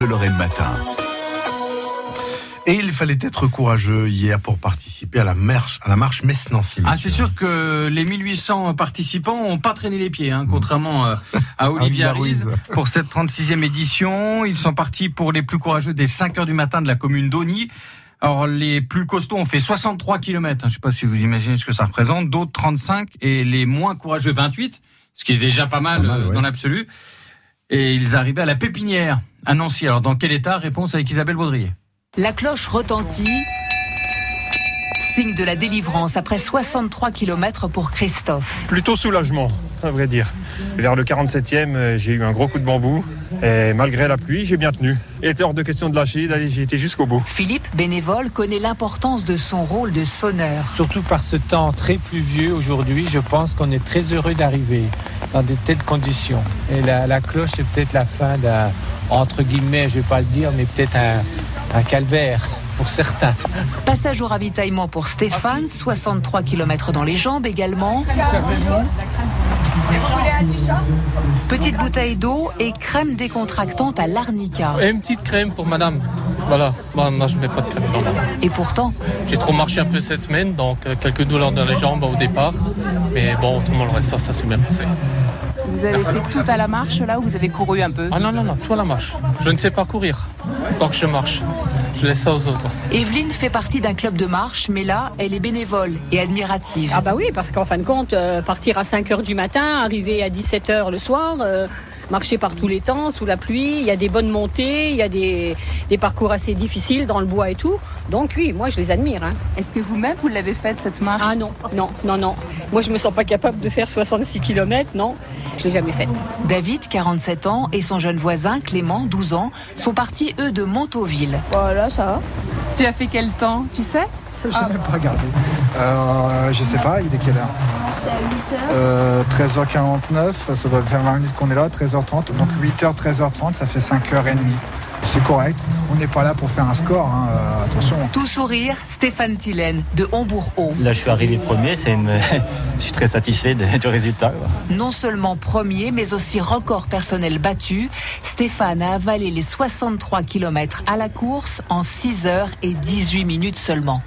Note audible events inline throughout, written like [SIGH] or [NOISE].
Le Lorraine Matin. Et il fallait être courageux hier pour participer à la marche, à la marche. Ah, c'est sûr que les 1800 participants n'ont pas traîné les pieds, hein, contrairement euh, à [LAUGHS] Olivia Ruiz. Pour cette 36e édition, ils sont partis pour les plus courageux des 5 heures du matin de la commune d'Ony. Alors, les plus costauds ont fait 63 km. Je ne sais pas si vous imaginez ce que ça représente. D'autres 35 et les moins courageux 28, ce qui est déjà pas mal, Pas mal, euh, ouais. dans l'absolu. Et ils arrivaient à la pépinière à. Alors, dans quel état? Réponse avec Isabelle Baudrier. La cloche retentit. Signe de la délivrance après 63 km pour Christophe. Plutôt soulagement, à vrai dire. Vers le 47e, euh, j'ai eu un gros coup de bambou. Et malgré la pluie, j'ai bien tenu. Il était hors de question de lâcher, d'aller, j'ai été jusqu'au bout. Philippe, bénévole, connaît l'importance de son rôle de sonneur. Surtout par ce temps très pluvieux aujourd'hui, je pense qu'on est très heureux d'arriver dans de telles conditions. Et la, la cloche, c'est peut-être la fin d'un, entre guillemets, je vais pas le dire, mais peut-être un, un calvaire pour certains. Passage au ravitaillement pour Stéphane, 63 km dans les jambes également. Petite bouteille d'eau et crème décontractante à l'arnica. Et une petite crème pour madame. Voilà, moi, moi je mets pas de crème dans la Et pourtant, J'ai trop marché un peu cette semaine, donc euh, quelques douleurs dans les jambes au départ. Mais bon, tout le monde le reste, ça, ça s'est bien passé. Vous avez fait tout à la marche là ou vous avez couru un peu? Ah non, non, non, tout à la marche. Je ne sais pas courir tant que je marche. Je laisse ça aux autres. Evelyne fait partie d'un club de marche, mais là, elle est bénévole et admirative. Ah bah oui, parce qu'en fin de compte, euh, partir à 5 heures du matin, arriver à 17 heures le soir, euh, marcher par tous les temps, sous la pluie, il y a des bonnes montées, il y a des, des parcours assez difficiles dans le bois et tout. Donc oui, moi je les admire. hein. Est-ce que vous-même vous l'avez faite cette marche? Ah non, non, non, non. Moi je me sens pas capable de faire 66 km, non. Je l'ai jamais faite. David, 47 ans, et son jeune voisin, Clément, 12 ans, sont partis, eux, de Montauville. Voilà, ça va. Tu as fait quel temps Tu sais? Je n'ai même pas regardé. Euh, je sais pas, il est quelle heure? Euh, 13h49, ça doit faire 20 minutes qu'on est là, 13h30. Donc 8h, 13h30, ça fait 5h30. C'est correct. On n'est pas là pour faire un score, hein, euh, attention. Tout sourire, Stéphane Tillen, de Hombourg-Haut. Là, je suis arrivé premier, c'est une... [LAUGHS] je suis très satisfait de- du résultat. quoi. Non seulement premier, mais aussi record personnel battu, Stéphane a avalé les 63 km à la course en 6 heures et 18 minutes seulement.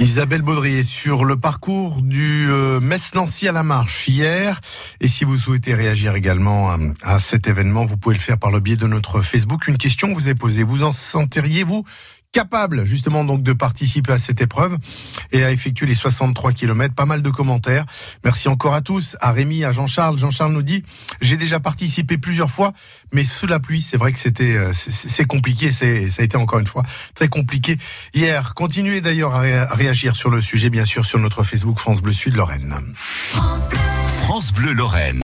Isabelle Baudrier sur le parcours du euh, Metz-Nancy à la marche hier. Et si vous souhaitez réagir également à, à cet événement, vous pouvez le faire par le biais de notre Facebook. Une question vous est posée. Vous en sentiriez-vous capable justement donc de participer à cette épreuve et à effectuer les 63 km. Pas mal de commentaires. Merci encore à tous, à Rémi, à Jean-Charles. Jean-Charles nous dit j'ai déjà participé plusieurs fois, mais sous la pluie, c'est vrai que c'était euh, c'est- compliqué. C'est ça a été encore une fois très compliqué hier. Continuez d'ailleurs à réagir sur le sujet, bien sûr, sur notre Facebook France Bleu Sud Lorraine. France Bleu Lorraine.